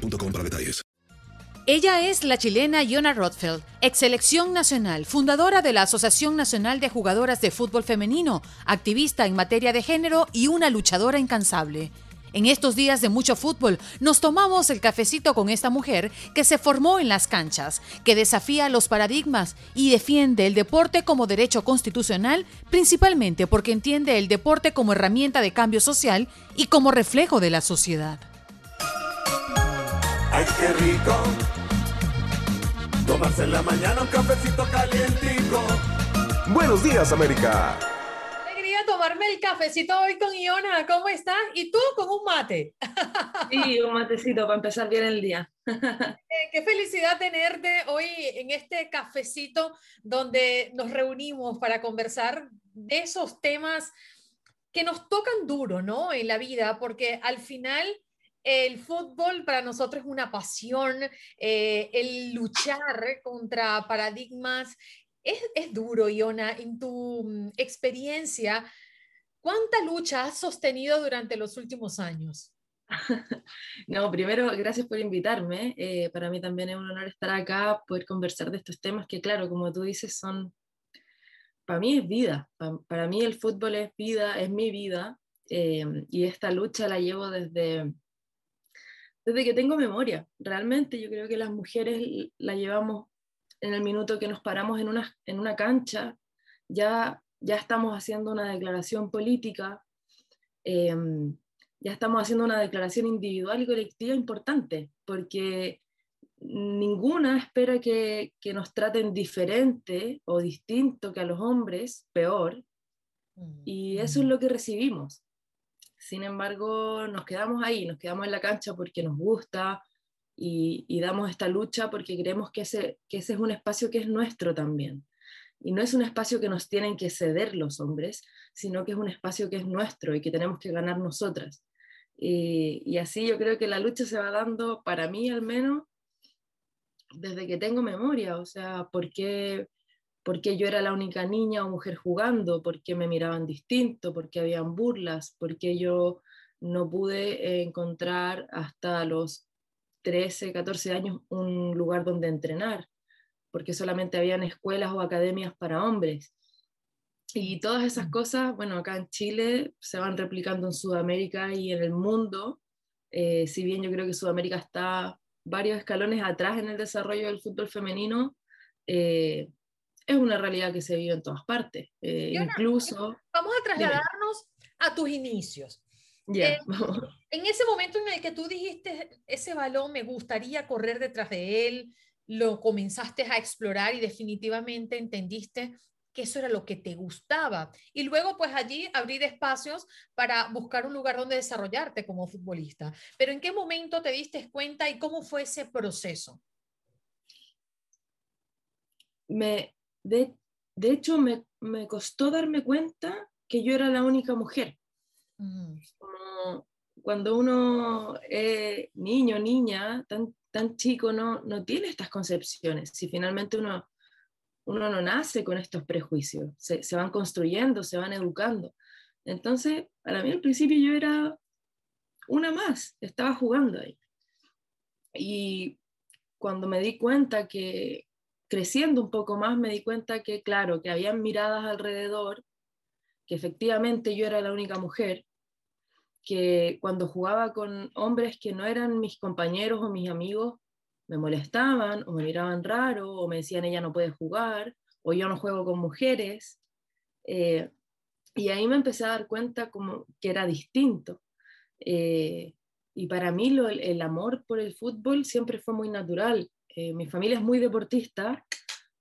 para detalles. Ella es la chilena Yona Rothfeld, ex selección nacional, fundadora de la Asociación Nacional de Jugadoras de Fútbol Femenino, activista en materia de género y una luchadora incansable. En estos días de mucho fútbol, nos tomamos el cafecito con esta mujer que se formó en las canchas, que desafía los paradigmas y defiende el deporte como derecho constitucional, principalmente porque entiende el deporte como herramienta de cambio social y como reflejo de la sociedad. Ay, qué rico. Tomarse en la mañana un cafecito calientico. Buenos días, América. Alegría tomarme el cafecito hoy con Iona. ¿Cómo estás? Y tú con un mate. Sí, un matecito para empezar bien el día. Eh, qué felicidad tenerte hoy en este cafecito donde nos reunimos para conversar de esos temas que nos tocan duro, ¿no? En la vida, porque al final el fútbol para nosotros es una pasión, eh, el luchar contra paradigmas es, es, duro, Iona. En tu mm, experiencia, ¿cuánta lucha has sostenido durante los últimos años? No, primero, gracias por invitarme. Eh, para mí también es un honor estar acá, poder conversar de estos temas que, claro, como tú dices, son, para mí es vida. Para, para mí el fútbol es vida, es mi vida. Eh, y esta lucha la llevo desde, desde que tengo memoria. Realmente yo creo que las mujeres la llevamos en el minuto que nos paramos en una, en una cancha, ya, ya estamos haciendo una declaración política, eh, ya estamos haciendo una declaración individual y colectiva importante, porque ninguna espera que, que nos traten diferente o distinto que a los hombres, peor, y eso es lo que recibimos. Sin embargo, nos quedamos ahí, nos quedamos en la cancha porque nos gusta y, damos esta lucha porque creemos que ese, que ese es un espacio que es nuestro también. Y no es un espacio que nos tienen que ceder los hombres, sino que es un espacio que es nuestro y que tenemos que ganar nosotras. Y, así yo creo que la lucha se va dando, para mí al menos, desde que tengo memoria. O sea, ¿por qué, por qué yo era la única niña o mujer jugando? ¿Por qué me miraban distinto? ¿Por qué habían burlas? ¿Por qué yo no pude encontrar hasta los 13, 14 años un lugar donde entrenar? porque solamente habían escuelas o academias para hombres. Y todas esas cosas, bueno, acá en Chile se van replicando en Sudamérica y en el mundo, eh, si bien yo creo que Sudamérica está varios escalones atrás en el desarrollo del fútbol femenino, eh, es una realidad que se vive en todas partes. Eh, incluso... Vamos a trasladarnos a tus inicios. Yeah. Eh, en ese momento en el que tú dijiste, ese balón me gustaría correr detrás de él, lo comenzaste a explorar y definitivamente entendiste que eso era lo que te gustaba. Y luego, pues allí abrir espacios para buscar un lugar donde desarrollarte como futbolista. Pero ¿en qué momento te diste cuenta y cómo fue ese proceso? Me, de, de hecho, me, me, costó darme cuenta que yo era la única mujer. Mm. Como cuando uno es niño, niña, tan, tan chico no, no tiene estas concepciones. Si finalmente uno, uno no nace con estos prejuicios, se, se, van construyendo, se van educando. Entonces, para mí al principio yo era una más, estaba jugando ahí. Y cuando me di cuenta que, creciendo un poco más, me di cuenta que, claro, que habían miradas alrededor, que efectivamente yo era la única mujer, que cuando jugaba con hombres que no eran mis compañeros o mis amigos, me molestaban o me miraban raro o me decían ella no puede jugar o yo no juego con mujeres. Eh, y ahí me empecé a dar cuenta como que era distinto. Eh, y para mí lo, el, el, amor por el fútbol siempre fue muy natural. Eh, mi familia es muy deportista.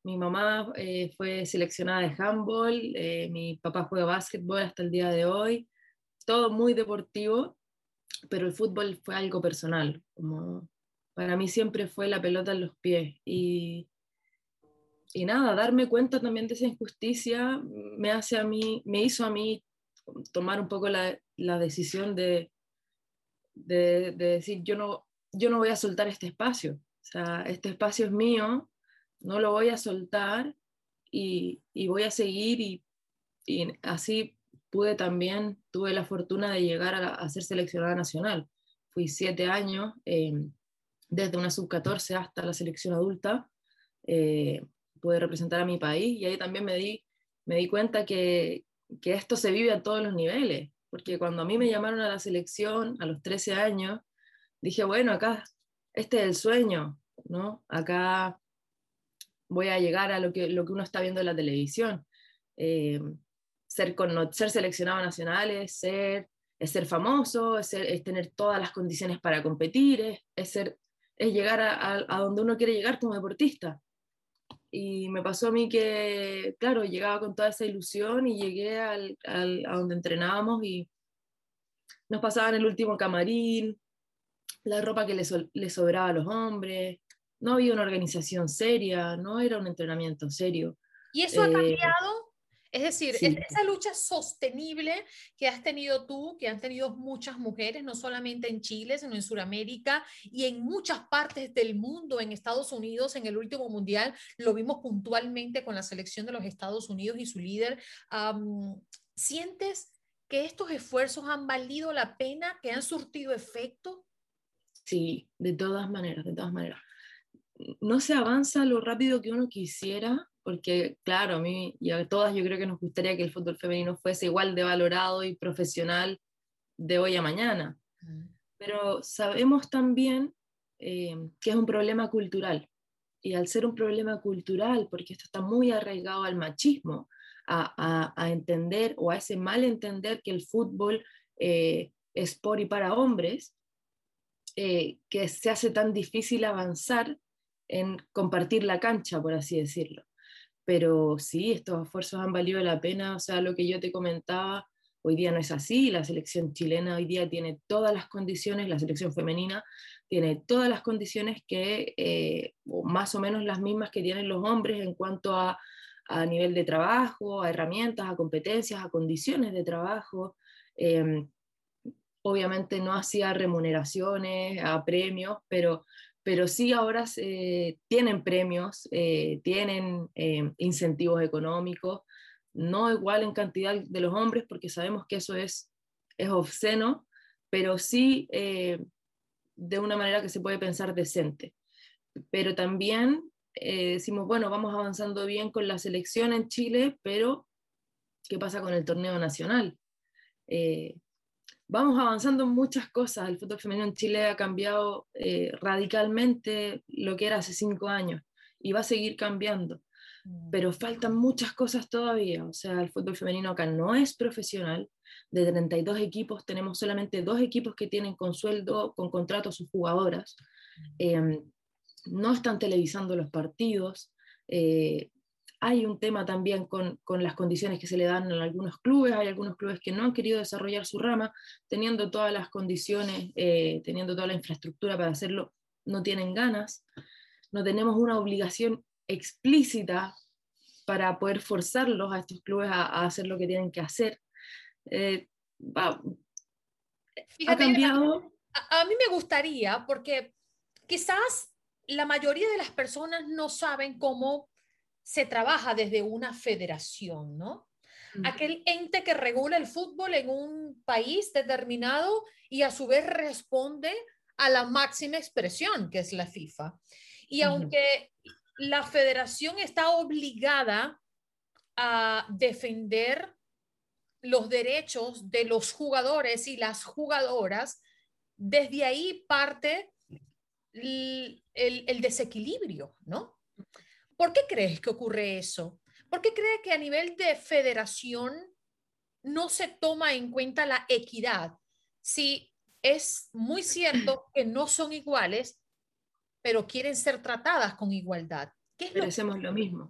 Mi mamá eh, fue seleccionada de handball, mi papá juega básquetbol hasta el día de hoy todo muy deportivo, pero el fútbol fue algo personal, como para mí siempre fue la pelota en los pies. Y, nada, darme cuenta también de esa injusticia me, hace a mí, me hizo a mí tomar un poco la, la decisión de, de, de, decir, yo no, yo no voy a soltar este espacio. Sea, este espacio es mío, no lo voy a soltar y, y voy a seguir y, y, así pude también, tuve la fortuna de llegar a, a ser seleccionada nacional. Fui siete años. Eh, desde una sub-14 hasta la selección adulta, eh, pude representar a mi país y ahí también me di, me di cuenta que, que esto se vive a todos los niveles, porque cuando a mí me llamaron a la selección a los 13 años, dije, bueno, acá, este es el sueño, ¿no? Acá voy a llegar a lo que, lo que uno está viendo en la televisión. Eh, ser, con, ser seleccionado nacional es ser, es ser famoso, es, ser, es, tener todas las condiciones para competir, es, es ser es llegar a, a, a, donde uno quiere llegar como deportista. Y me pasó a mí que, claro, llegaba con toda esa ilusión y llegué al, al, a donde entrenábamos y nos pasaban el último camarín, la ropa que les, les sobraba a los hombres, no había una organización seria, no era un entrenamiento serio. ¿Y eso eh, ha cambiado? Es decir, sí. esa lucha sostenible que has tenido tú, que han tenido muchas mujeres, no solamente en Chile, sino en Sudamérica y en muchas partes del mundo, en Estados Unidos, en el último mundial, lo vimos puntualmente con la selección de los Estados Unidos y su líder. Um, ¿Sientes que estos esfuerzos han valido la pena, que han surtido efecto? Sí, de todas maneras, de todas maneras. No se avanza lo rápido que uno quisiera, porque claro, a mí y a todas yo creo que nos gustaría que el fútbol femenino fuese igual de valorado y profesional de hoy a mañana. Pero sabemos también eh, que es un problema cultural. Y al ser un problema cultural, porque esto está muy arraigado al machismo, a, a, a entender o a ese mal entender que el fútbol eh, es por y para hombres, eh, que se hace tan difícil avanzar en compartir la cancha, por así decirlo pero sí, estos esfuerzos han valido la pena, o sea, lo que yo te comentaba, hoy día no es así, la selección chilena hoy día tiene todas las condiciones, la selección femenina tiene todas las condiciones que, eh, más o menos las mismas que tienen los hombres en cuanto a, a nivel de trabajo, a herramientas, a competencias, a condiciones de trabajo. Eh, obviamente no hacía remuneraciones, a premios, pero pero sí ahora eh, tienen premios, eh, tienen eh, incentivos económicos, no igual en cantidad de los hombres, porque sabemos que eso es, es obsceno, pero sí eh, de una manera que se puede pensar decente. Pero también decimos, bueno, vamos avanzando bien con la selección en Chile, pero ¿qué pasa con el torneo nacional? Vamos avanzando en muchas cosas. El fútbol femenino en Chile ha cambiado eh, radicalmente lo que era hace cinco años y va a seguir cambiando. Mm. Pero faltan muchas cosas todavía. O sea, el fútbol femenino acá no es profesional. De 32 equipos, tenemos solamente dos equipos que tienen con sueldo, con contrato a sus jugadoras. Eh, no están televisando los partidos. Eh, hay un tema también con, con, las condiciones que se le dan en algunos clubes, hay algunos clubes que no han querido desarrollar su rama, teniendo todas las condiciones, eh, teniendo toda la infraestructura para hacerlo, no tienen ganas, no tenemos una obligación explícita para poder forzarlos a estos clubes a, a hacer lo que tienen que hacer. Eh, va, Fíjate, ha cambiado. A, a mí me gustaría, porque quizás la mayoría de las personas no saben cómo se trabaja desde una federación, ¿no? Mm. Aquel ente que regula el fútbol en un país determinado y a su vez responde a la máxima expresión, que es la FIFA. Y aunque la federación está obligada a defender los derechos de los jugadores y las jugadoras, desde ahí parte el, el, el desequilibrio, ¿no? ¿Por qué crees que ocurre eso? ¿Por qué crees que a nivel de federación no se toma en cuenta la equidad? Si es muy cierto que no son iguales, pero quieren ser tratadas con igualdad. ¿Qué es Merecemos lo, lo mismo.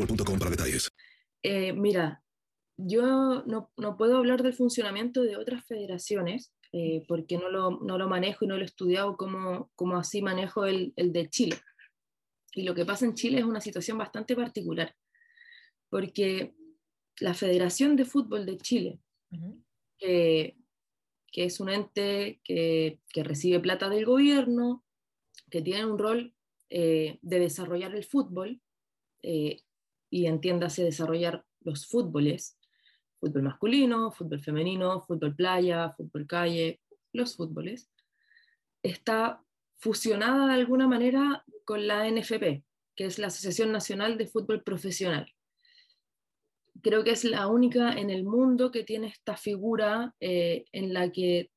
boostmobile.com para detalles. Eh, mira, yo no, no, puedo hablar del funcionamiento de otras federaciones eh, porque no lo, no lo, manejo y no lo he estudiado como, como así manejo el, el, de Chile. Y lo que pasa en Chile es una situación bastante particular, porque la Federación de Fútbol de Chile, uh -huh. que, que, es un ente que, que, recibe plata del gobierno, que tiene un rol eh, de desarrollar el fútbol, eh, y entiéndase desarrollar los fútboles, fútbol masculino, fútbol femenino, fútbol playa, fútbol calle, los fútboles, está fusionada de alguna manera con la NFP, que es la Asociación Nacional de Fútbol Profesional. Creo que es la única en el mundo que tiene esta figura eh, en la que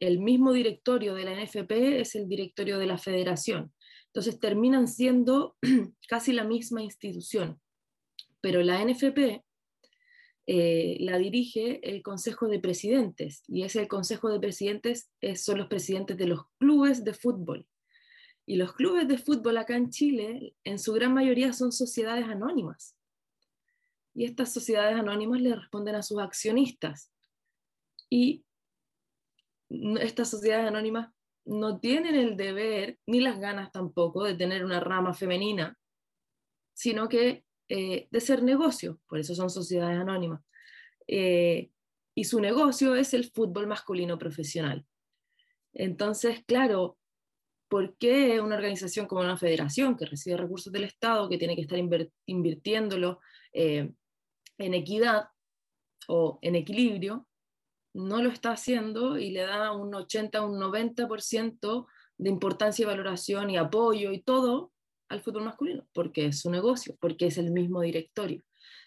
el mismo directorio de la NFP es el directorio de la federación. Entonces terminan siendo casi la misma institución pero la NFP eh, la dirige el Consejo de Presidentes y ese Consejo de Presidentes es, son los presidentes de los clubes de fútbol. Y los clubes de fútbol acá en Chile, en su gran mayoría, son sociedades anónimas. Y estas sociedades anónimas le responden a sus accionistas. Y estas sociedades anónimas no tienen el deber, ni las ganas tampoco, de tener una rama femenina, sino que eh, de ser negocio, por eso son sociedades anónimas. Eh, y su negocio es el fútbol masculino profesional. Entonces, claro, ¿por qué una organización como una federación que recibe recursos del Estado, que tiene que estar invirtiéndolo eh, en equidad o en equilibrio, no lo está haciendo y le da un 80, un 90% de importancia y valoración y apoyo y todo al fútbol masculino, porque es su negocio, porque es el mismo directorio.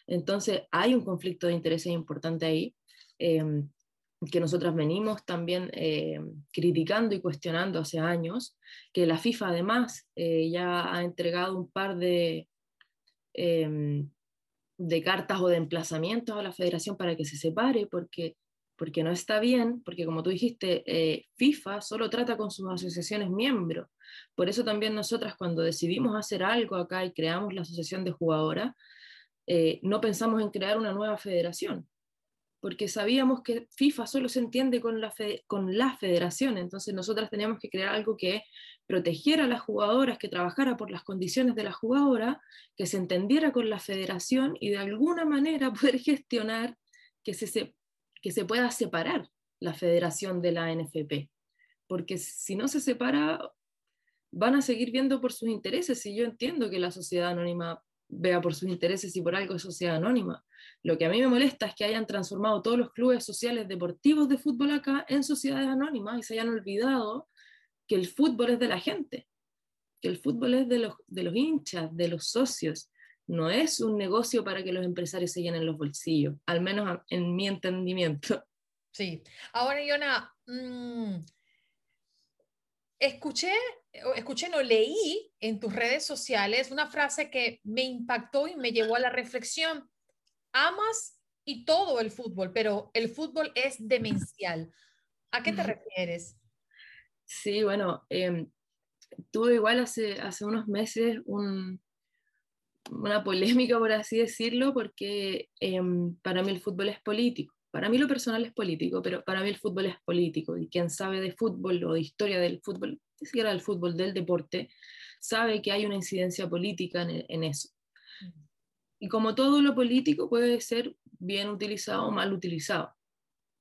Entonces hay un conflicto de intereses importante ahí, eh, que nosotras venimos también eh, criticando y cuestionando hace años, que la FIFA además eh, ya ha entregado un par de, em, de cartas o de emplazamientos a la federación para que se separe, porque porque no está bien, porque como tú dijiste, eh, FIFA solo trata con sus asociaciones miembros. Por eso también nosotras cuando decidimos hacer algo acá y creamos la asociación de jugadoras, eh, no pensamos en crear una nueva federación, porque sabíamos que FIFA solo se entiende con la, con la federación, entonces nosotras teníamos que crear algo que protegiera a las jugadoras, que trabajara por las condiciones de la jugadora, que se entendiera con la federación y de alguna manera poder gestionar que se, que se pueda separar la federación de la NFP, porque si no se separa, van a seguir viendo por sus intereses, y yo entiendo que la sociedad anónima vea por sus intereses y por algo es sociedad anónima. Lo que a mí me molesta es que hayan transformado todos los clubes sociales deportivos de fútbol acá en sociedades anónimas y se hayan olvidado que el fútbol es de la gente, que el fútbol es de los, de los hinchas, de los socios, no es un negocio para que los empresarios se llenen los bolsillos, al menos en mi entendimiento. Sí. Ahora, Iona, mmm, escuché, escuché, no leí en tus redes sociales una frase que me impactó y me llevó a la reflexión. Amas y todo el fútbol, pero el fútbol es demencial. ¿A qué te refieres? Sí, bueno, eh, tuve igual hace, hace unos meses un, una polémica, por así decirlo, porque eh, para mí el fútbol es político. Para mí lo personal es político, pero para mí el fútbol es político. Y quien sabe de fútbol o de historia del fútbol, ni siquiera del fútbol, del deporte, sabe que hay una incidencia política en, en eso. Y como todo lo político puede ser bien utilizado o mal utilizado.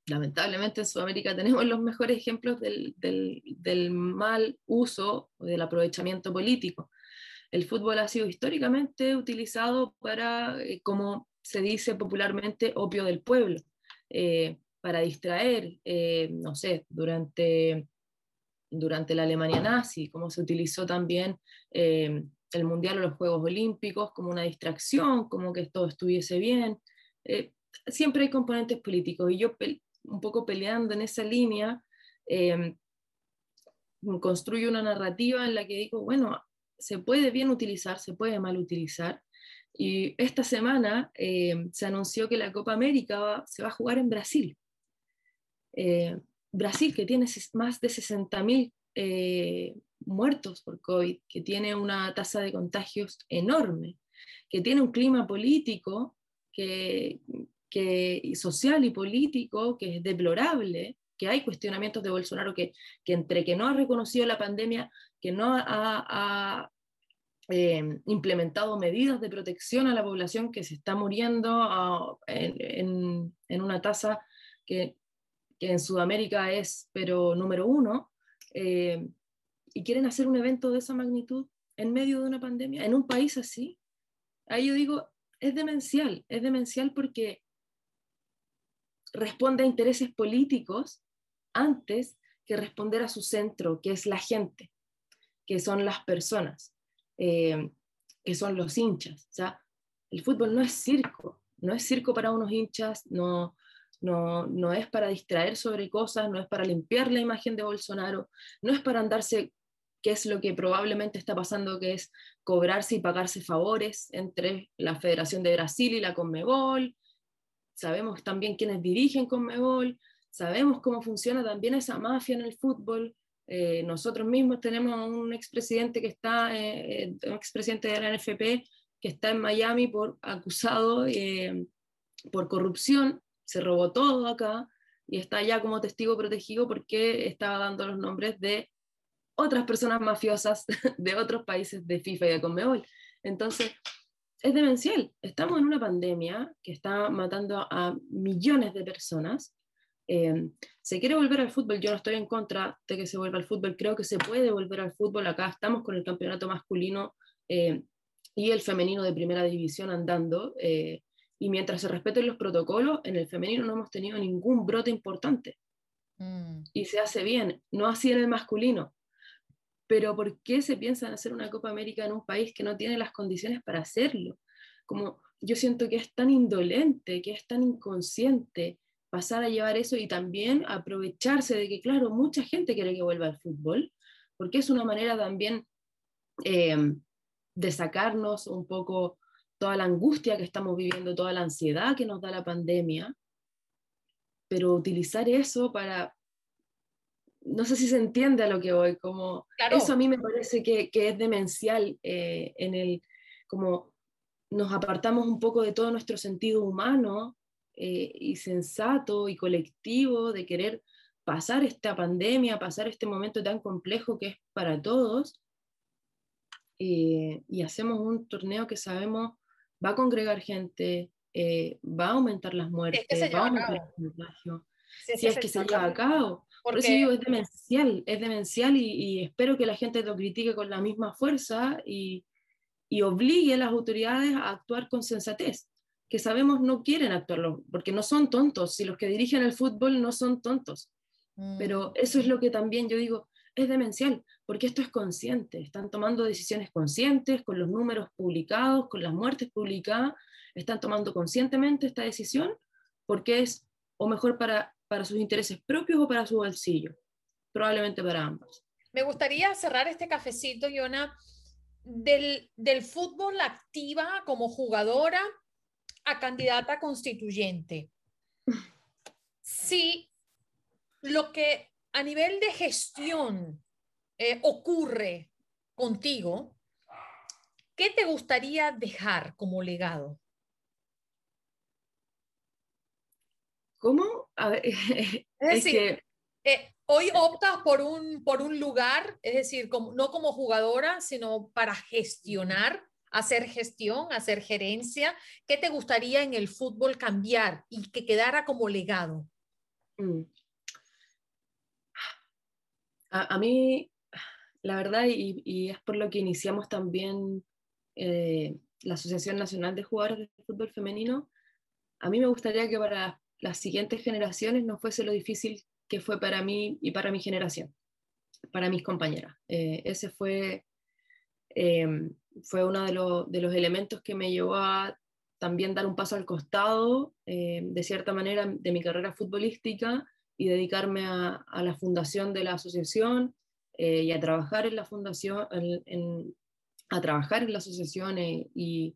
Lamentablemente en Sudamérica tenemos los mejores ejemplos del, del, del mal uso o del aprovechamiento político el fútbol ha sido históricamente utilizado para, eh, como se dice popularmente, opio del pueblo, eh, para distraer, eh, no sé, durante, durante la Alemania nazi, como se utilizó también el Mundial o los Juegos Olímpicos como una distracción, como que todo estuviese bien. Siempre hay componentes políticos y yo un poco peleando en esa línea, construyo una narrativa en la que digo, bueno, se puede bien utilizar, se puede mal utilizar. Y esta semana eh, se anunció que la Copa América se va a jugar en Brasil. Eh, Brasil, que tiene más de 60.000 eh, muertos por COVID, que tiene una tasa de contagios enorme, que tiene un clima político que, que, social y político que es deplorable, que hay cuestionamientos de Bolsonaro que, entre que no ha reconocido la pandemia, que no ha, eh, implementado medidas de protección a la población que se está muriendo ah, en, una tasa que, que, en Sudamérica es, pero número uno, eh, y quieren hacer un evento de esa magnitud en medio de una pandemia, en un país así, ahí yo digo, es demencial, es demencial porque responde a intereses políticos antes que responder a su centro, que es la gente, que son las personas, eh, que son los hinchas. O sea, el fútbol no es circo, no es circo para unos hinchas, no, no, no es para distraer sobre cosas, no es para limpiar la imagen de Bolsonaro, no es para andarse qué es lo que probablemente está pasando, que es cobrarse y pagarse favores entre la Federación de Brasil y la Conmebol. Sabemos también quiénes dirigen Conmebol, sabemos cómo funciona también esa mafia en el fútbol. Eh, nosotros mismos tenemos un expresidente que está, eh, eh, un expresidente de la NFP que está en Miami por acusado por corrupción, se robó todo acá y está ya como testigo protegido porque estaba dando los nombres de otras personas mafiosas de otros países de FIFA y de Conmebol. Entonces, es demencial. Estamos en una pandemia que está matando a millones de personas eh, se quiere volver al fútbol, yo no estoy en contra de que se vuelva al fútbol, creo que se puede volver al fútbol, acá estamos con el campeonato masculino eh, y el femenino de primera división andando, eh, y mientras se respeten los protocolos, en el femenino no hemos tenido ningún brote importante. Mm. Y se hace bien, no así en el masculino. Pero ¿por qué se piensa en hacer una Copa América en un país que no tiene las condiciones para hacerlo? Como yo siento que es tan indolente, que es tan inconsciente, pasar a llevar eso y también aprovecharse de que, claro, mucha gente quiere que vuelva al fútbol, porque es una manera también eh, de sacarnos un poco toda la angustia que estamos viviendo, toda la ansiedad que nos da la pandemia, pero utilizar eso para, no sé si se entiende a lo que voy, como eso a mí me parece que, que es demencial eh, en el, como nos apartamos un poco de todo nuestro sentido humano eh, y sensato y colectivo de querer pasar esta pandemia, pasar este momento tan complejo que es para todos, eh, y hacemos un torneo que sabemos va a congregar gente, va a aumentar las muertes, va a aumentar el contagio. Si, es que se lleva a cabo. Por eso digo, es demencial, es demencial y, y, espero que la gente lo critique con la misma fuerza y, y obligue a las autoridades a actuar con sensatez que sabemos no quieren actuarlo, porque no son tontos, si los que dirigen el fútbol no son tontos. Mm. Pero eso es lo que también yo digo, es demencial, porque esto es consciente, están tomando decisiones conscientes, con los números publicados, con las muertes publicadas, están tomando conscientemente esta decisión, porque es o mejor para, para sus intereses propios o para su bolsillo, probablemente para ambos. Me gustaría cerrar este cafecito, Yona, del, del fútbol activa como jugadora a candidata constituyente. Si lo que a nivel de gestión eh, ocurre contigo, ¿qué te gustaría dejar como legado? ¿Cómo? es decir, eh, hoy optas por un, por un lugar, es decir, como, no como jugadora, sino para gestionar hacer gestión, hacer gerencia? ¿Qué te gustaría en el fútbol cambiar y que quedara como legado? Mm. A, mí, la verdad, y, es por lo que iniciamos también eh, la Asociación Nacional de Jugadores de Fútbol Femenino, a mí me gustaría que para las siguientes generaciones no fuese lo difícil que fue para mí y para mi generación, para mis compañeras. Eh, ese fue eh, fue uno de, de, los elementos que me llevó a también dar un paso al costado, eh, de cierta manera, de mi carrera futbolística y dedicarme a, a la fundación de la asociación eh, y a trabajar en la fundación, en, a trabajar en la asociación y,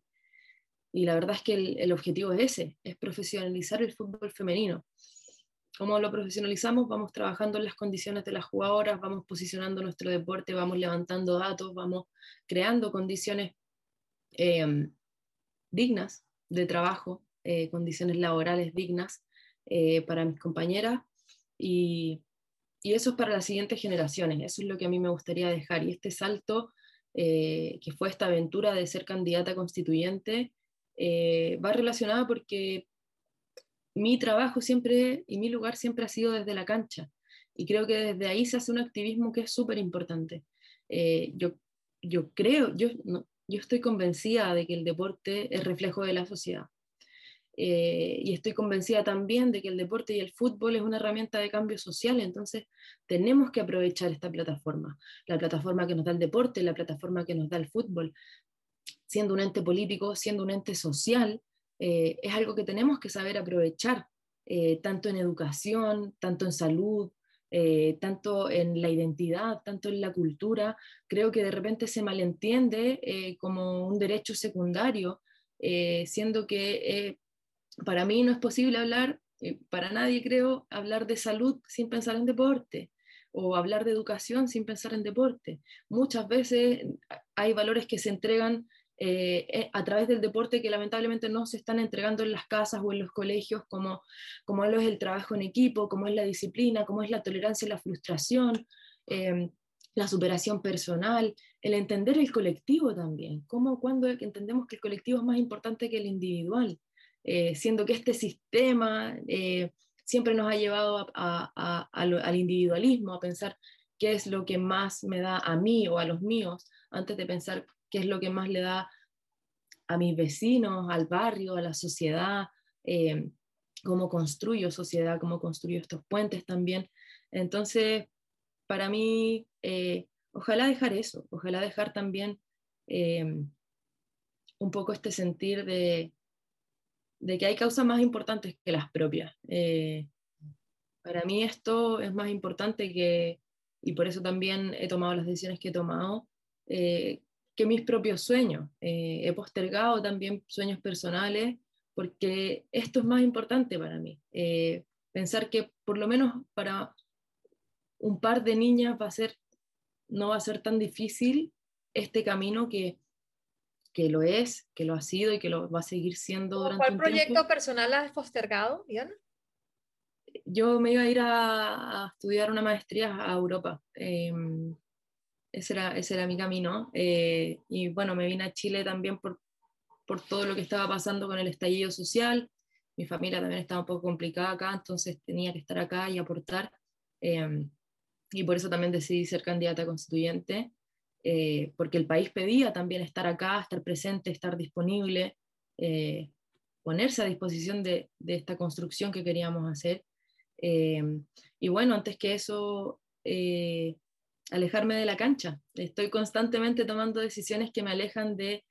y, la verdad es que el, objetivo es ese, es profesionalizar el fútbol femenino. ¿Cómo lo profesionalizamos? Vamos trabajando en las condiciones de las jugadoras, vamos posicionando nuestro deporte, vamos levantando datos, vamos creando condiciones eh, dignas de trabajo, eh, condiciones laborales dignas eh, para mis compañeras y, y, eso es para las siguientes generaciones, eso es lo que a mí me gustaría dejar y este salto que fue esta aventura de ser candidata constituyente va relacionada porque mi trabajo siempre y mi lugar siempre ha sido desde la cancha. Y creo que desde ahí se hace un activismo que es súper importante. Eh, yo, yo creo, yo, yo estoy convencida de que el deporte es reflejo de la sociedad. Eh, y estoy convencida también de que el deporte y el fútbol es una herramienta de cambio social, entonces tenemos que aprovechar esta plataforma, la plataforma que nos da el deporte, la plataforma que nos da el fútbol, siendo un ente político, siendo un ente social, eh, es algo que tenemos que saber aprovechar, eh, tanto en educación, tanto en salud, eh, tanto en la identidad, tanto en la cultura. Creo que de repente se malentiende como un derecho secundario, siendo que para mí no es posible hablar, para nadie creo, hablar de salud sin pensar en deporte o hablar de educación sin pensar en deporte. Muchas veces hay valores que se entregan eh, eh, a través del deporte que lamentablemente no se están entregando en las casas o en los colegios, como, como es el trabajo en equipo, como es la disciplina, como es la tolerancia y la frustración, em, la superación personal, el entender el colectivo también, como cuando entendemos que el colectivo es más importante que el individual, eh, siendo que este sistema siempre nos ha llevado al individualismo, a pensar qué es lo que más me da a mí o a los míos, antes de pensar qué es lo que más le da a mis vecinos, al barrio, a la sociedad, eh, cómo construyo sociedad, cómo construyo estos puentes también. Entonces, para mí, eh, ojalá dejar eso, ojalá dejar también eh, un poco este sentir de, de, que hay causas más importantes que las propias. para mí esto es más importante que, y por eso también he tomado las decisiones que he tomado, que mis propios sueños. Eh, he postergado también sueños personales porque esto es más importante para mí. Eh, pensar que por lo menos para un par de niñas va a ser, no va a ser tan difícil este camino que, que lo es, que lo ha sido y que lo va a seguir siendo durante ¿Cuál proyecto personal has postergado, Diana? Yo me iba a ir a, a estudiar una maestría a Europa. Em, ese era, ese era mi camino. Eh, y bueno, me vine a Chile también por, por todo lo que estaba pasando con el estallido social. Mi familia también estaba un poco complicada acá, entonces tenía que estar acá y aportar. Em, y por eso también decidí ser candidata constituyente, eh, porque el país pedía también estar acá, estar presente, estar disponible, eh, ponerse a disposición de, de, esta construcción que queríamos hacer. Em, y bueno, antes que eso, alejarme de la cancha. Estoy constantemente tomando decisiones que me alejan de,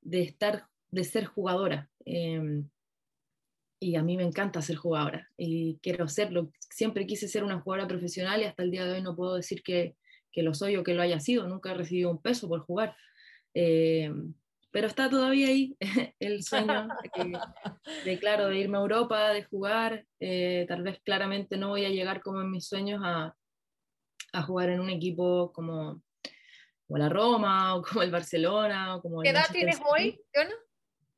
de estar, de ser jugadora. Em, y a mí me encanta ser jugadora y quiero serlo. Siempre quise ser una jugadora profesional y hasta el día de hoy no puedo decir que, que lo soy o que lo haya sido. Nunca he recibido un peso por jugar. Em, pero está todavía ahí el sueño de, claro, de irme a Europa, de jugar. Eh, tal vez claramente no voy a llegar como en mis sueños a, a jugar en un equipo como, como la Roma o como el Barcelona. O como ¿Qué edad tienes hoy,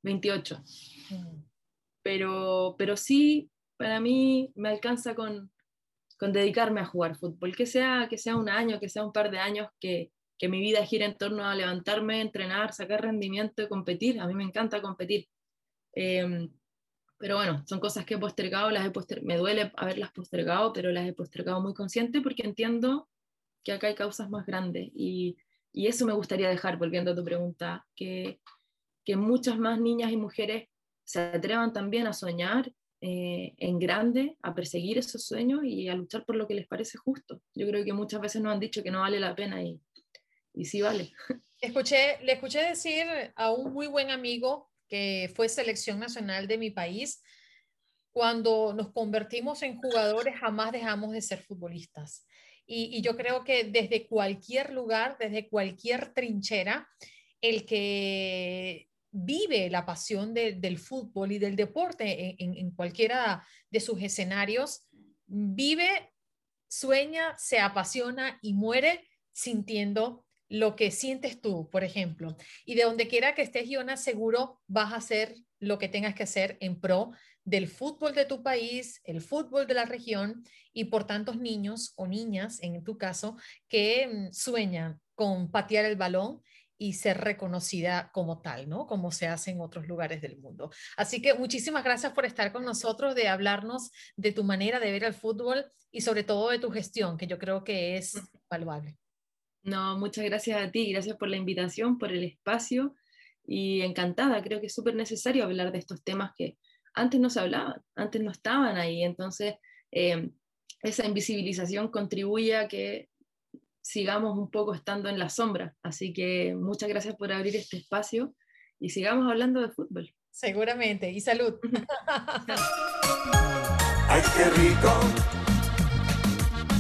28. Mm. Pero, pero sí, para mí me alcanza con, con, dedicarme a jugar fútbol, que sea, que sea un año, que sea un par de años, que, que mi vida gire en torno a levantarme, entrenar, sacar rendimiento y competir. A mí me encanta competir. Eh, pero bueno, son cosas que he postergado, las he me duele haberlas postergado, pero las he postergado muy consciente porque entiendo que acá hay causas más grandes y, y eso me gustaría dejar, volviendo a tu pregunta, que, que muchas más niñas y mujeres se atrevan también a soñar eh, en grande, a perseguir esos sueños y a luchar por lo que les parece justo. Yo creo que muchas veces nos han dicho que no vale la pena y, y sí vale. Escuché, le escuché decir a un muy buen amigo que fue selección nacional de mi país, cuando nos convertimos en jugadores jamás dejamos de ser futbolistas. Y, yo creo que desde cualquier lugar, desde cualquier trinchera, el que vive la pasión del fútbol y del deporte en, cualquiera de sus escenarios, vive, sueña, se apasiona y muere sintiendo lo que sientes tú, por ejemplo. Y de donde quiera que estés, Iona, seguro vas a hacer lo que tengas que hacer en pro del fútbol de tu país, el fútbol de la región y por tantos niños o niñas, en tu caso, que mm, sueñan con patear el balón y ser reconocida como tal, ¿no? Como se hace en otros lugares del mundo. Así que muchísimas gracias por estar con nosotros, de hablarnos de tu manera de ver el fútbol y sobre todo de tu gestión, que yo creo que es valuable. No, muchas gracias a ti, gracias por la invitación, por el espacio y encantada, creo que es súper necesario hablar de estos temas que antes no se hablaban, antes no estaban ahí, entonces eh, esa invisibilización contribuye a que sigamos un poco estando en la sombra. Así que muchas gracias por abrir este espacio y sigamos hablando de fútbol. Seguramente, y salud. Ay, qué rico.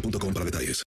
para detalles.